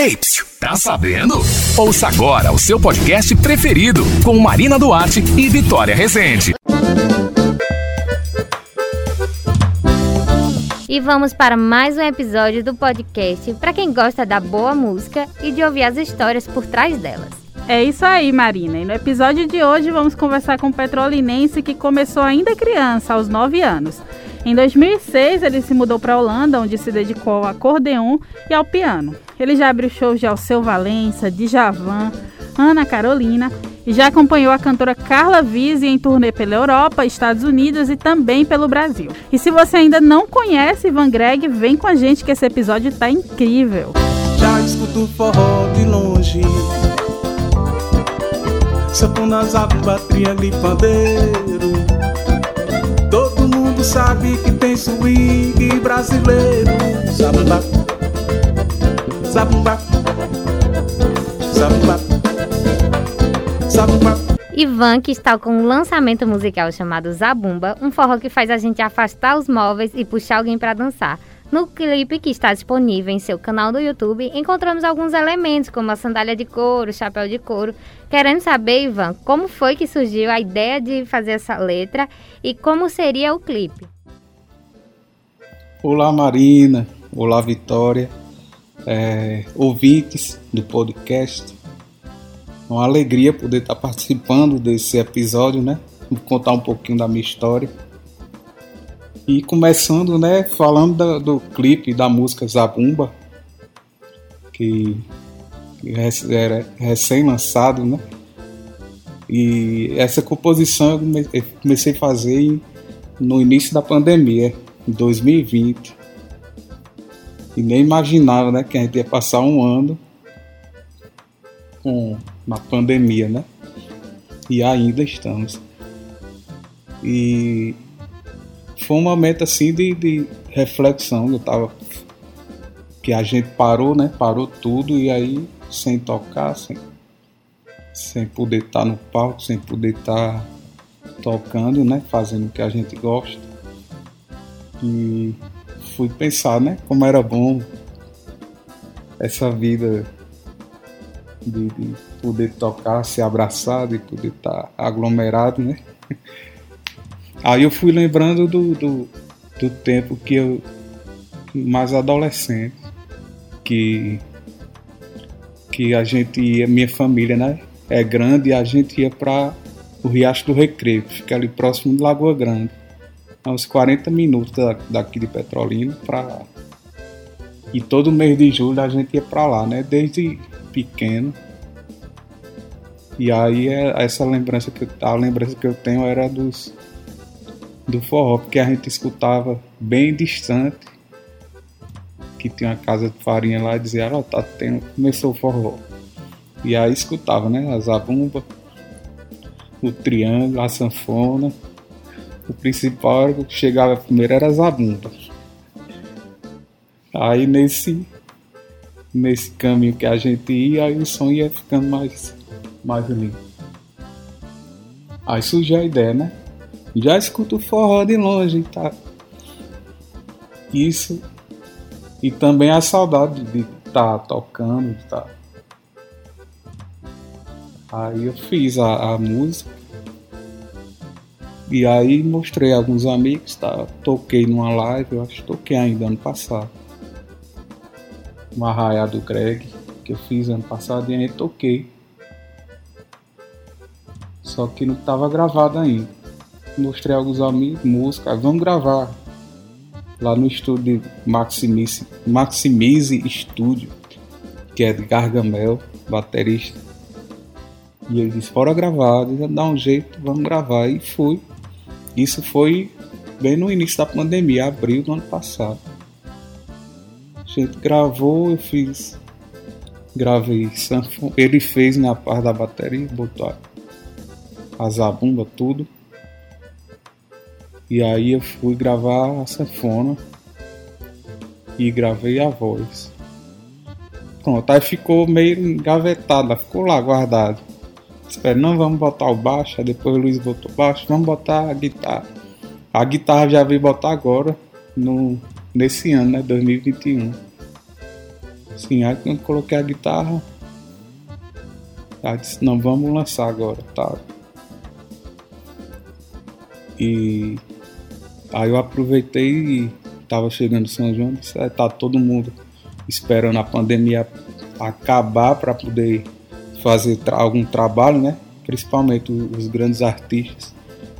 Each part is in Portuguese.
Ei, psiu, tá sabendo? Ouça agora o seu podcast preferido com Marina Duarte e Vitória Rezende. E vamos para mais um episódio do podcast para quem gosta da boa música e de ouvir as histórias por trás delas. É isso aí, Marina. E no episódio de hoje vamos conversar com um petrolinense que começou ainda criança, aos 9 anos. Em 2006, ele se mudou para a Holanda, onde se dedicou ao acordeon e ao piano. Ele já abriu shows de Alceu Valença, Djavan, Ana Carolina e já acompanhou a cantora Carla Vise em turnê pela Europa, Estados Unidos e também pelo Brasil. E se você ainda não conhece Ivan Greg, vem com a gente que esse episódio está incrível. Já escuto forró de longe Sanfona, e pandeiro Todo mundo sabe que tem swing brasileiro Zabumba Zabumba Zabumba Ivan, que está com um lançamento musical chamado Zabumba, um forró que faz a gente afastar os móveis e puxar alguém para dançar. No clipe que está disponível em seu canal do YouTube, encontramos alguns elementos, como a sandália de couro, chapéu de couro. Querendo saber, Ivan, como foi que surgiu a ideia de fazer essa letra e como seria o clipe? Olá, Marina. Olá, Vitória. É, ouvintes do podcast. É uma alegria poder estar participando desse episódio, né? Vou contar um pouquinho da minha história. E começando, né, falando do, do clipe da música Zabumba, que, que era recém-lançado, né? E essa composição eu comecei a fazer no início da pandemia, em 2020. E nem imaginava, né, que a gente ia passar um ano com uma pandemia, né? E ainda estamos. E foi um momento assim de, de reflexão. Eu tava. Que a gente parou, né? Parou tudo e aí sem tocar, sem, sem poder estar tá no palco, sem poder estar tá tocando, né? Fazendo o que a gente gosta. E fui pensar, né? Como era bom essa vida de, de poder tocar, ser abraçado e poder estar tá aglomerado, né? Aí eu fui lembrando do, do, do tempo que eu, mais adolescente, que, que a gente ia, minha família, né? É grande e a gente ia para o Riacho do Recreio, que fica ali próximo de Lagoa Grande. A uns 40 minutos daqui de Petrolina para e todo mês de julho a gente ia para lá, né? Desde pequeno. E aí é, essa lembrança que a lembrança que eu tenho era dos do forró, porque a gente escutava bem distante que tinha uma casa de farinha lá e dizia, ó, tá tendo, começou o forró. E aí escutava, né, a zabumba, o triângulo, a sanfona. O principal que chegava primeiro era a zabumba. Aí nesse nesse caminho que a gente ia, aí o som ia ficando mais mais limpo. Aí surgiu a ideia, né? Já escuto forró de longe, tá? Isso. E também a saudade de estar tá tocando, tá? Aí eu fiz a, a, música. E aí mostrei a alguns amigos, tá? Toquei numa live, eu acho que toquei ainda ano passado. Uma raia do Greg, que eu fiz ano passado e aí toquei. Só que não estava gravado ainda mostrei a alguns amigos música, vamos gravar lá no estúdio Maximize, Maximize Studio, que é de Gargamel, baterista. E ele disse, bora gravar, dá um jeito, vamos gravar. E fui. Isso foi bem no início da pandemia, abril do ano passado. A gente gravou, eu fiz. Gravei sanfona. Ele fez minha parte da bateria, botou a zabumba, tudo. E aí eu fui gravar a sanfona e gravei a voz. Pronto, aí ficou meio engavetada, ficou lá guardado. Espera, não vamos botar o baixo, aí depois o Luiz botou baixo, vamos botar a guitarra. A guitarra já veio botar agora, no, nesse ano, né, 2021. Sim, aí quando coloquei a guitarra, ela disse, não, vamos lançar agora, tá? E aí eu aproveitei e tava chegando São João, disse, é, tá todo mundo esperando a pandemia acabar para poder fazer tra algum trabalho, né? Principalmente os grandes artistas.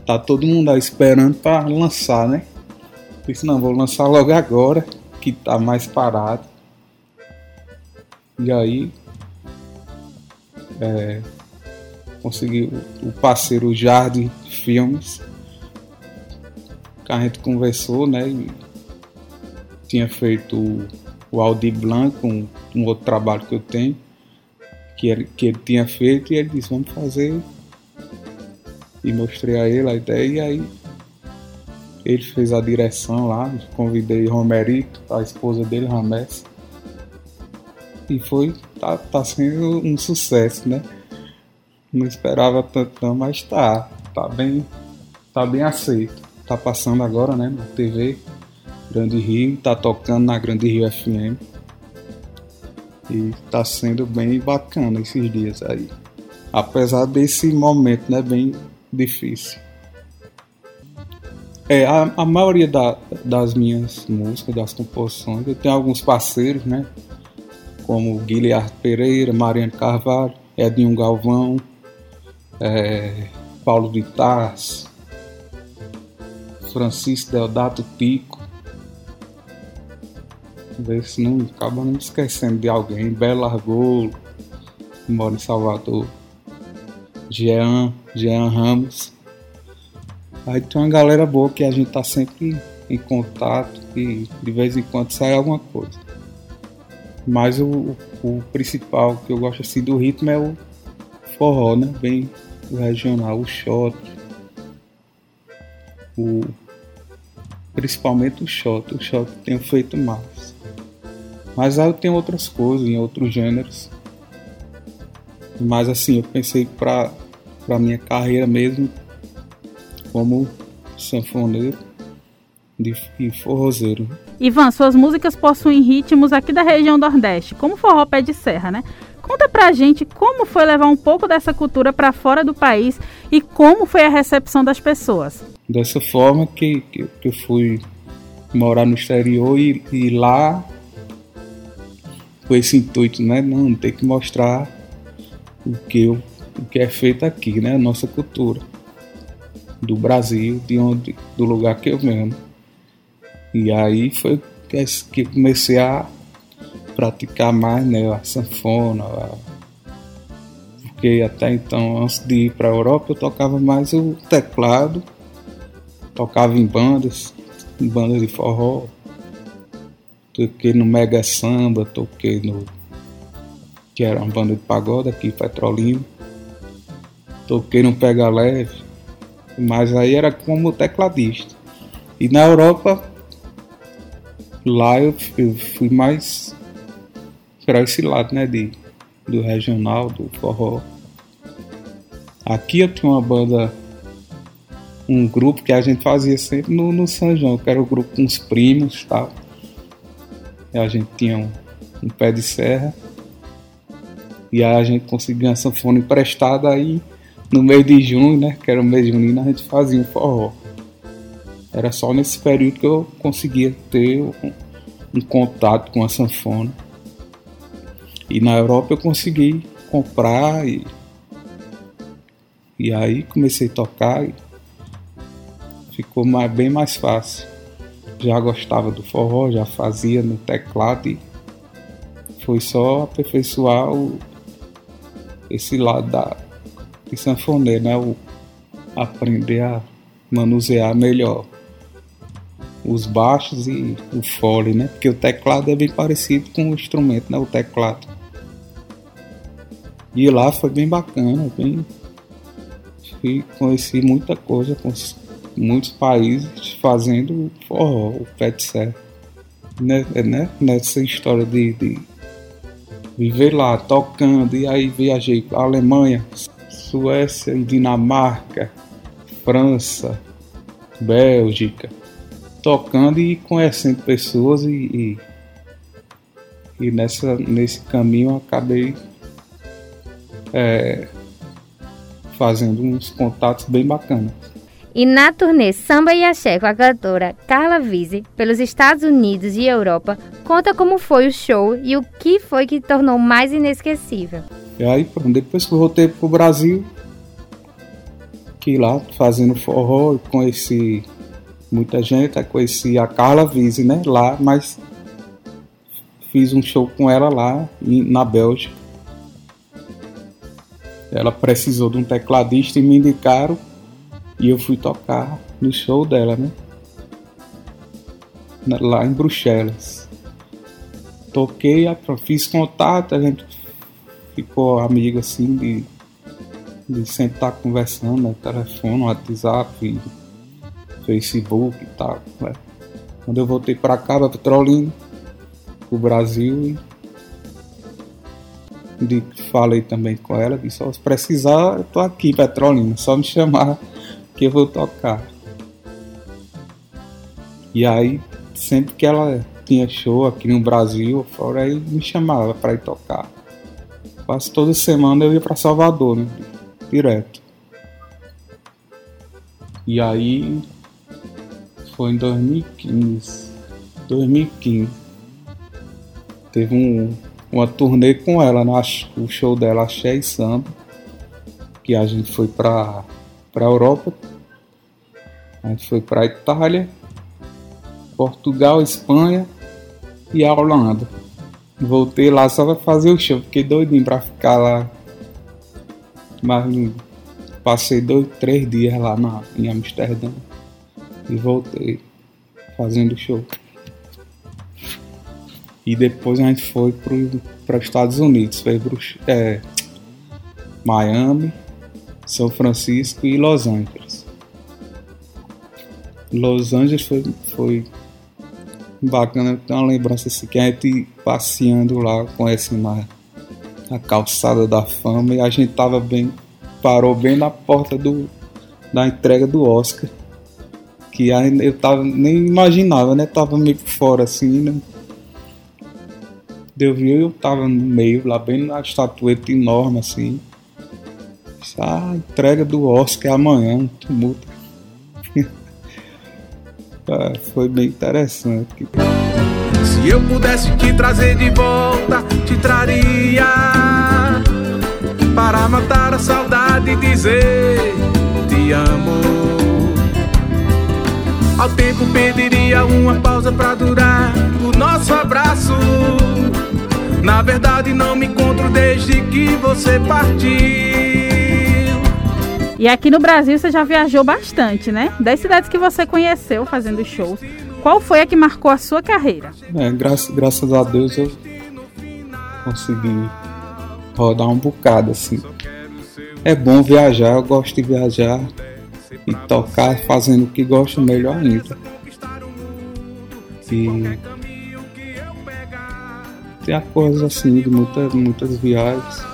Tá todo mundo aí esperando para lançar, né? Disse, não, vou lançar logo agora, que tá mais parado. E aí é, consegui o parceiro Jardim Filmes, que a gente conversou, né? E tinha feito o Aldi Blanc, um, um outro trabalho que eu tenho, que ele, que ele tinha feito, e ele disse, vamos fazer. E mostrei a ele a ideia, e aí ele fez a direção lá, convidei Romerito, a esposa dele, Ramés. E foi, tá, tá sendo um sucesso, né? Não esperava tanto não, mas tá, tá bem, tá bem aceito. Tá passando agora, né, na TV Grande Rio, tá tocando na Grande Rio FM. E tá sendo bem bacana esses dias aí. Apesar desse momento, né, bem difícil. É, a, a maioria da, das minhas músicas, das composições, eu tenho alguns parceiros, né? Como Guilherme Pereira, Mariano Carvalho, Edinho Galvão, é, Paulo de Francisco Deodato Pico. Ver se não acaba não esquecendo de alguém. Belo Argolo, que mora em Salvador. Jean, Jean Ramos. Aí tem uma galera boa que a gente tá sempre em contato e de vez em quando sai alguma coisa. Mas o, o principal que eu gosto assim do ritmo é o forró, né? Bem o regional, o shot. O, principalmente o shot. O shot tenho feito mais. Mas aí eu tenho outras coisas, em outros gêneros. Mas assim, eu pensei para para minha carreira mesmo como sanfoneiro e forrozeiro. Ivan, suas músicas possuem ritmos aqui da região Nordeste, como forró pé de serra, né? Conta pra gente como foi levar um pouco dessa cultura para fora do país e como foi a recepção das pessoas. Dessa forma que, que, que eu fui morar no exterior e, e lá com esse intuito, né? Não, tem que mostrar o que, eu, o que é feito aqui, né? A nossa cultura do Brasil, de onde, do lugar que eu venho. E aí foi que comecei a praticar mais né, a sanfona, a... porque até então, antes de ir para a Europa, eu tocava mais o teclado, tocava em bandas, em bandas de forró, toquei no Mega Samba, toquei no. que era uma banda de pagode aqui, Petrolina, toquei no Pega Leve mas aí era como tecladista. E na Europa, lá eu, eu fui mais para esse lado, né, de, do regional, do forró. Aqui eu tinha uma banda, um grupo que a gente fazia sempre no, no São João, que era o grupo com os primos tal. A gente tinha um, um pé de serra. E aí a gente conseguia uma sanfona emprestada aí no mês de junho, né, que era o mês junino, a gente fazia um forró. Era só nesse período que eu conseguia ter um, um contato com a sanfona. E na Europa eu consegui comprar e, e aí comecei a tocar e ficou mais, bem mais fácil. Já gostava do forró, já fazia no teclado e foi só aperfeiçoar o, esse lado da, de sanfoneiro, né? O aprender a manusear melhor os baixos e o fole, né? Porque o teclado é bem parecido com o instrumento, né? O teclado. E lá foi bem bacana, bem conheci muita coisa muitos países fazendo forró, o pé de serra. Né, né? Nessa história de, de viver lá, tocando, e aí viajei para Alemanha, Suécia e Dinamarca, França, Bélgica, tocando e conhecendo pessoas e, E nessa, nesse caminho acabei é, fazendo uns contatos bem bacanas. E na turnê Samba e Axé com a cantora Carla Vise pelos Estados Unidos e Europa, conta como foi o show e o que foi que tornou mais inesquecível. E aí, depois que eu voltei pro Brasil, que lá fazendo forró, conheci muita gente, conheci a Carla Vise, né, lá, mas fiz um show com ela lá na Bélgica. Ela precisou de um tecladista e me indicaram e eu fui tocar no show dela, né? Lá em Bruxelas. Toquei, fiz contato, a gente ficou amigo assim de, de sentar conversando né? telefone, WhatsApp, Facebook e tal. Né? Quando eu voltei para cá, para Petrolina, pro Brasil e de, falei também com ela, disse, se precisar, eu tô aqui, Petrolina, só me chamar que eu vou tocar. E aí, sempre que ela tinha show aqui no Brasil, fora aí me chamava para ir tocar. Quase toda semana eu ia para Salvador, né? Direto. E aí foi em 2015. 2015. Teve um, uma turnê com ela, no, o show dela Axé e Samba. Que a gente foi pra, pra Europa a gente foi para Itália, Portugal, Espanha e a Holanda. Voltei lá só para fazer o show, fiquei doidinho para ficar lá. Mas passei dois, três dias lá na, em Amsterdã e voltei fazendo show. E depois a gente foi para os Estados Unidos, fez é, Miami, São Francisco e Los Angeles. Los Angeles foi, foi bacana, tem uma lembrança assim, que a gente passeando lá, conhecendo a, a calçada da fama e a gente tava bem, parou bem na porta do, da entrega do Oscar. Que ainda eu tava, nem imaginava, né? Tava meio fora assim, né? Eu vi, eu tava no meio, lá bem na estatueta enorme assim. A entrega do Oscar é amanhã, um tumulto. Ah, foi bem interessante. Se eu pudesse te trazer de volta, te traria para matar a saudade e dizer te amo. Ao tempo pediria uma pausa para durar o nosso abraço. Na verdade não me encontro desde que você partiu. E aqui no Brasil você já viajou bastante, né? Das cidades que você conheceu fazendo shows, qual foi a que marcou a sua carreira? É, graças, graças a Deus eu consegui rodar um bocado assim. É bom viajar, eu gosto de viajar e tocar fazendo o que gosto melhor ainda. E tem a coisa assim de muitas, muitas viagens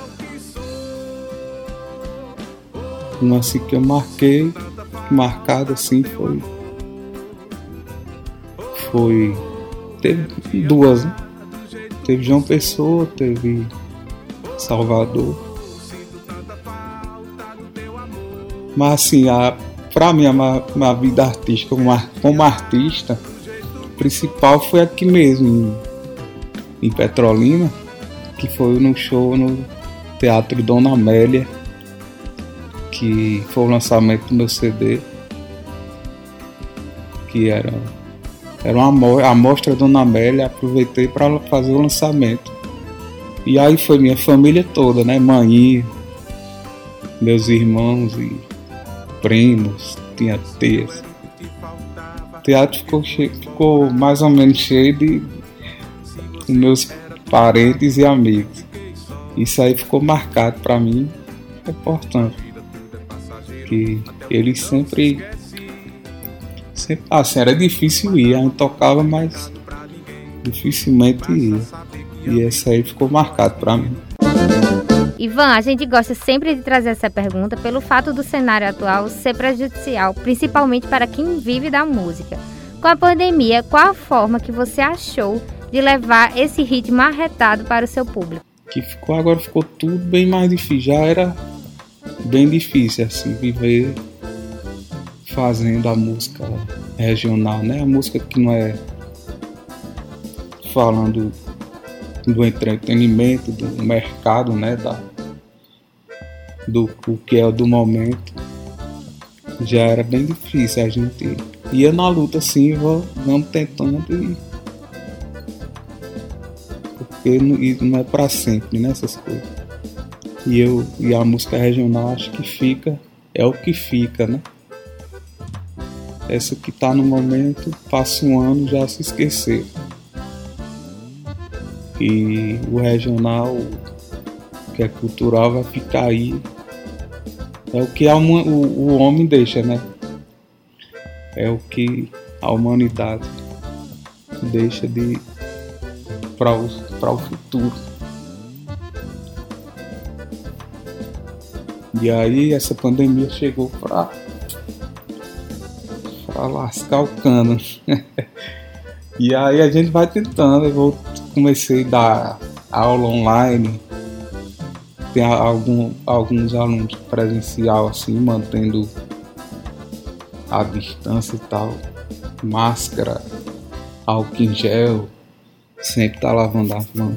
Uma assim que eu marquei, marcado assim foi. Foi. Teve duas, né? Teve João Pessoa, teve Salvador. Mas assim, a, pra mim, a minha vida artística, como, como artista, principal foi aqui mesmo, em, em Petrolina, que foi no show no Teatro Dona Amélia que foi o lançamento do meu CD, que era, era uma amostra Dona Amélia, aproveitei para fazer o lançamento. E aí foi minha família toda, né? Mãe, meus irmãos e primos, tinha tias. O teatro ficou, cheio, ficou mais ou menos cheio de meus parentes e amigos. Isso aí ficou marcado para mim, é importante que eles sempre. sempre assim, era difícil ir, a gente tocava, mas dificilmente ia. E essa aí ficou marcado para mim. Ivan, a gente gosta sempre de trazer essa pergunta pelo fato do cenário atual ser prejudicial, principalmente para quem vive da música. Com a pandemia, qual a forma que você achou de de levar esse ritmo arretado para o seu público? Que ficou agora ficou tudo bem mais difícil. Já era bem difícil assim viver fazendo a música regional, né? A música que não é falando do entretenimento, do mercado, né? Da, do o que é do momento. Já era bem difícil a gente ia na luta assim, vamos tentando e porque não, não é para sempre nessas né, coisas. E eu e a música regional acho que fica é o que fica, né? Essa que tá no momento, passa um ano já se esqueceu. E o regional, que é cultural, vai ficar aí. É o que a, o, o homem deixa, né? É o que a humanidade deixa de para o, o futuro. E aí essa pandemia chegou para para lascar o cano. e aí a gente vai tentando, eu comecei a dar aula online. Tem algum, alguns alunos presencial assim, mantendo a distância e tal. Máscara, álcool em gel, sempre tá lavando as mãos.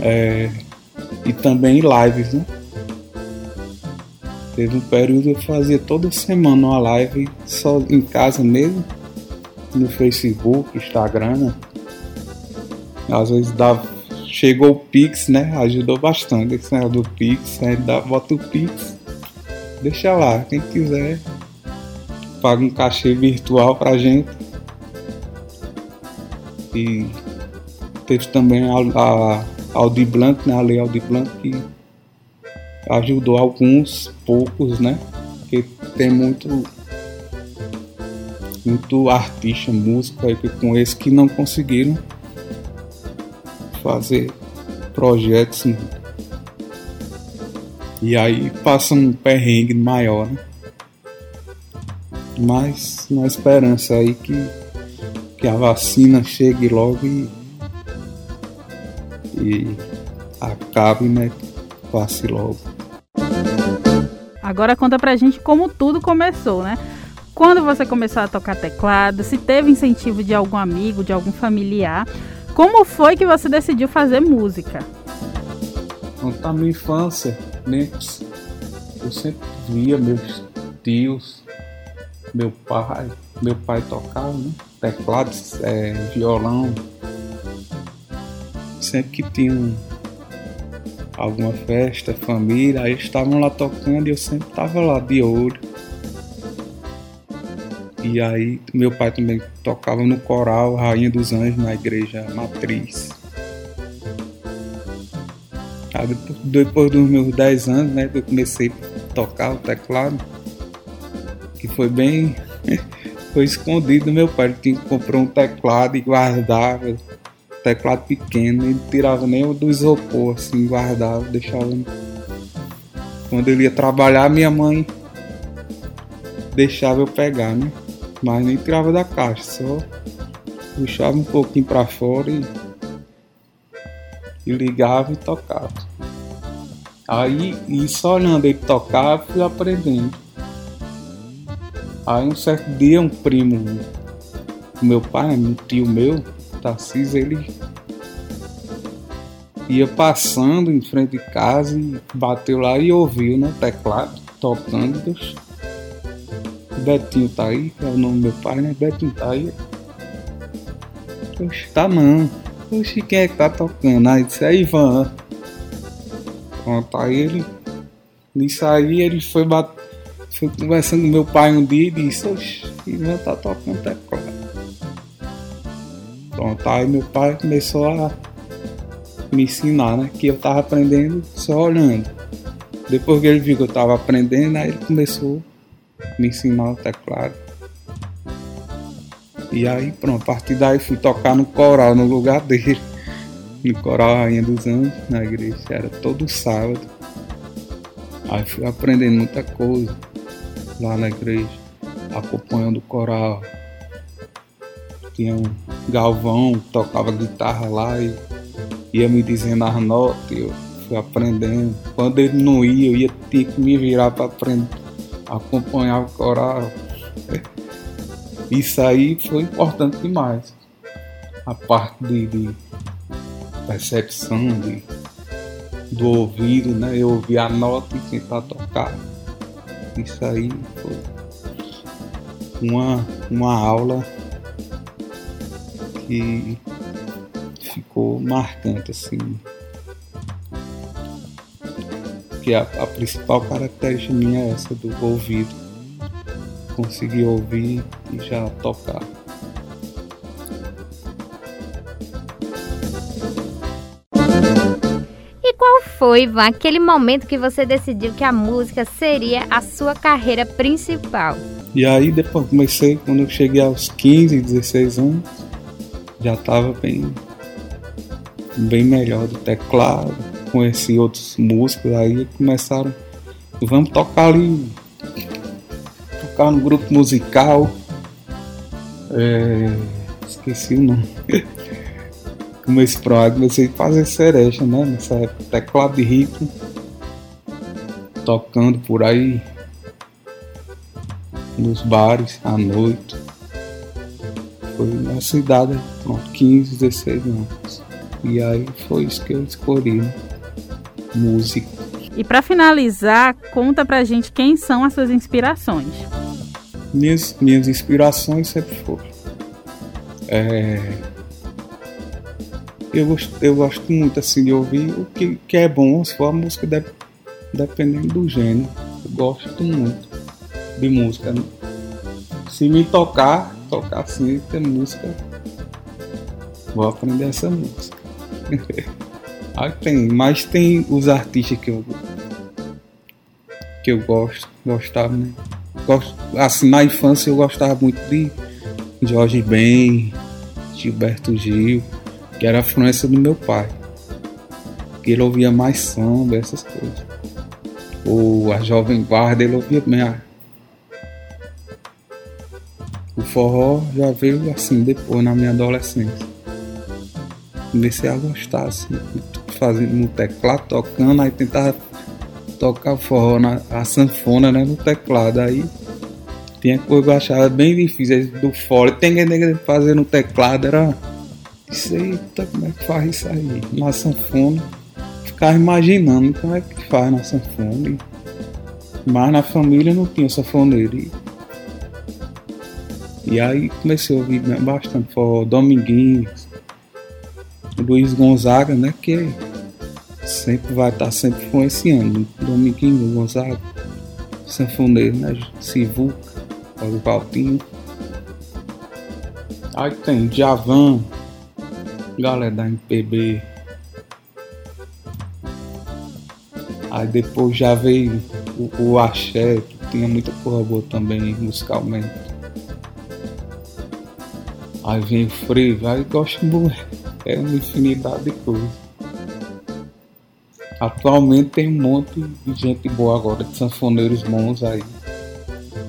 É, e também lives, né? Teve um período que eu fazia toda semana uma live só em casa mesmo, no Facebook, Instagram, né? Às vezes dava, chegou o Pix, né? Ajudou bastante esse negócio do Pix, aí dá, bota o Pix, deixa lá, quem quiser, paga um cachê virtual pra gente. E teve também a, a Audi Blanc, né? A Lei Audi Blanc que ajudou alguns poucos, né? Porque tem muito muito artista, músico aí com esse que não conseguiram fazer projetos né? e aí passa um perrengue maior, né? Mas na esperança aí que, que a vacina chegue logo e e acabe, né? Passe logo. Agora conta pra gente como tudo começou, né? Quando você começou a tocar teclado, se teve incentivo de algum amigo, de algum familiar, como foi que você decidiu fazer música? Na minha infância, né, eu sempre via meus tios, meu pai, meu pai tocava, né? teclado, é, violão, sempre que tinha alguma festa, família, aí estavam lá tocando e eu sempre estava lá de olho. E aí meu pai também tocava no coral Rainha dos Anjos na igreja matriz. Aí depois, dos meus 10 anos, né, eu comecei a tocar o teclado, que foi bem foi escondido do meu pai. Tinha, comprou um teclado e guardava teclado pequeno, ele tirava nem o do isopor, assim, guardava, deixava. Quando ele ia trabalhar, minha mãe deixava eu pegar, né? Mas nem tirava da caixa, só puxava um pouquinho para fora e, e ligava e tocava. Aí, e só olhando ele tocar, fui aprendendo. Aí um certo dia um primo, meu pai, um tio meu, Tarcísio, ele ia passando em frente de casa e bateu lá e ouviu, né? Teclado, tocando. Deus. Betinho tá aí, que é o nome do meu pai, né? Betinho tá aí. Oxe, tá não. Oxe, quem é que tá tocando? Aí disse, é Ivan. Pronto, aí ele. Nisso aí ele foi bater. Foi conversando com meu pai um dia e disse, oxe, Ivan tá tocando teclado. Pronto, aí meu pai começou a me ensinar, né? Que eu tava aprendendo só olhando. Depois que ele viu que eu tava aprendendo, aí ele começou a me ensinar o teclado. E aí pronto, a partir daí fui tocar no coral no lugar dele. No coral Rainha dos Anjos, na igreja. Era todo sábado. Aí fui aprendendo muita coisa lá na igreja, acompanhando o coral, tinha um Galvão, tocava guitarra lá e ia me dizendo as notas, eu fui aprendendo. Quando ele não ia, eu ia ter que me virar para aprender, acompanhar o coral. Isso aí foi importante demais. A parte de, de percepção, de, do ouvido, né? Eu ouvir a nota e tentar tocar. Isso aí foi uma, uma aula que ficou marcante assim. Que a, a principal característica minha é essa do ouvido. Conseguir ouvir e já tocar. E qual foi, Ivan, aquele momento que você decidiu que a música seria a sua carreira principal? E aí depois comecei, quando eu cheguei aos 15, 16 anos, já estava bem, bem melhor do teclado, conheci outros músicos, aí começaram, vamos tocar ali, tocar no grupo musical, é, esqueci o nome. comecei, pronto, comecei a fazer cereja, né? Nessa época, teclado de ritmo, tocando por aí nos bares à noite. Foi nessa idade, pronto, 15, 16 anos. E aí foi isso que eu escolhi, né? música. E para finalizar, conta pra gente quem são as suas inspirações. Minhas, minhas inspirações sempre foram. É, eu, gosto, eu gosto muito assim de ouvir o que, que é bom, se for a música de, dependendo do gênero. Eu gosto muito de música. Se me tocar, tocar assim, tem música, vou aprender essa música. Aí tem, mas tem os artistas que eu que eu gosto, gostava, né? Gosto, assim, na infância eu gostava muito de Jorge Ben, Gilberto Gil, que era a influência do meu pai. Que ele ouvia mais samba, essas coisas. Ou a Jovem Guarda, ele ouvia minha, forró já veio assim depois, na minha adolescência. Comecei a gostar, assim, fazendo no teclado, tocando, aí tentava tocar o forró, na, a sanfona né, no teclado. Aí tinha coisa que eu achava bem difícil, do fole, tem que fazer no teclado, era. Isso aí, como é que faz isso aí? Na sanfona. Ficava imaginando como é que faz na sanfona. Mas na família não tinha sanfoneiro. E e aí comecei a ouvir bastante forró, Dominguinhos, Luiz Gonzaga, né? Que sempre vai estar sempre influenciando. Dominguinhos, Gonzaga, Sanfoneiro, né? Sivuca, o Valtinho. Aí tem Javan, galera da MPB. Aí depois já veio o, o Axé, que tinha muita porra boa também musicalmente. Aí vem freio, aí gosto muito. É uma infinidade de coisas. Atualmente tem um monte de gente boa agora, de sanfoneiros bons aí.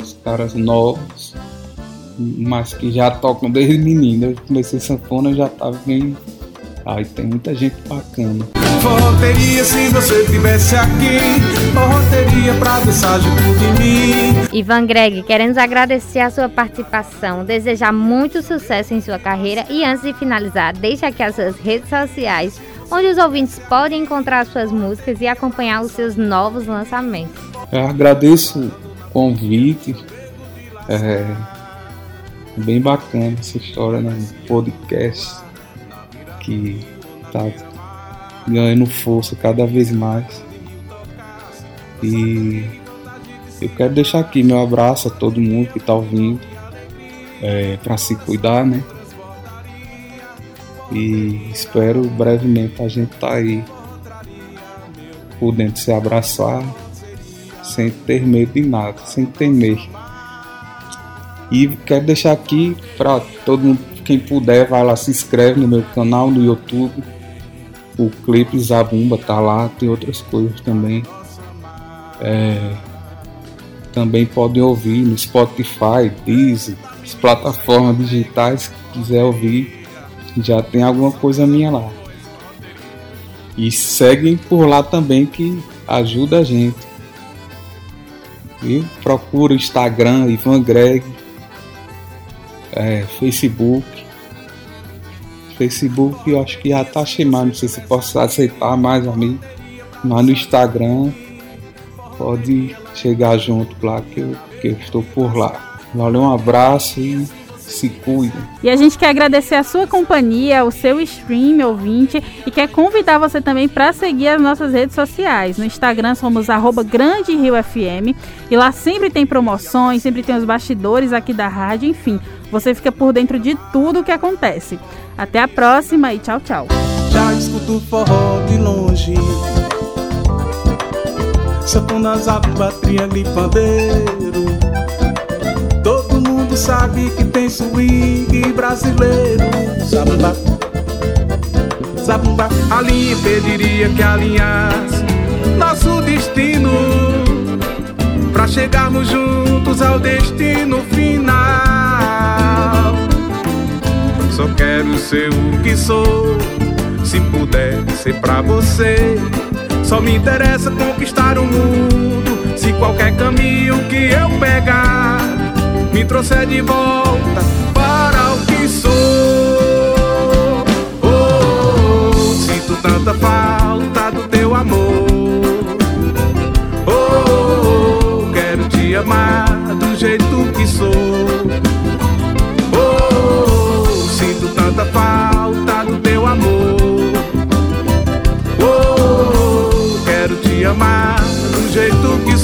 Os caras novos, mas que já tocam desde menino. Eu comecei sanfona já tava bem. Aí tem muita gente bacana. Forró teria se você tivesse aqui. Forró teria pra dançar junto de mim. Ivan Greg, queremos agradecer a sua participação, desejar muito sucesso em sua carreira e antes de finalizar, deixe aqui as suas redes sociais, onde os ouvintes podem encontrar suas músicas e acompanhar os seus novos lançamentos. Eu agradeço o convite. É bem bacana essa história no né? podcast que tá ganhando força cada vez mais. E eu quero deixar aqui meu abraço a todo mundo que está ouvindo, é, para se cuidar, né? E espero brevemente a gente tá aí podendo se abraçar sem ter medo de nada, sem temer. E quero deixar aqui para todo mundo, quem puder, vai lá, se inscreve no meu canal no YouTube o clipe Zabumba tá lá, tem outras coisas também. É, também podem ouvir no Spotify, Deezer, as plataformas digitais quiser ouvir, já tem alguma coisa minha lá. E seguem por lá também que ajuda a gente. E procura o Instagram, Ivan Greg, é, Facebook. Facebook eu acho que já tá chamando, não sei se posso aceitar mais amigo. Mas no Instagram pode chegar junto lá que eu, que eu estou por lá. Valeu, um abraço e se cuidem. E a gente quer agradecer a sua companhia, o seu stream ouvinte e quer convidar você também para seguir as nossas redes sociais. No Instagram somos arroba Grande Rio FM e lá sempre tem promoções, sempre tem os bastidores aqui da rádio, enfim, você fica por dentro de tudo o que acontece. Até a próxima e tchau, tchau. Já escuto forró de longe. Bateria de pandeiro. Todo mundo sabe que tem swing brasileiro. Zabumba, zabumba. A linha impediria que alinhasse Nosso destino Pra chegarmos juntos ao destino final Só quero ser o que sou Se puder ser pra você só me interessa conquistar o mundo. Se qualquer caminho que eu pegar me trouxer de volta para o que sou. Oh, oh, oh, sinto tanta falta do teu amor. Tanta falta do teu amor. amar do jeito que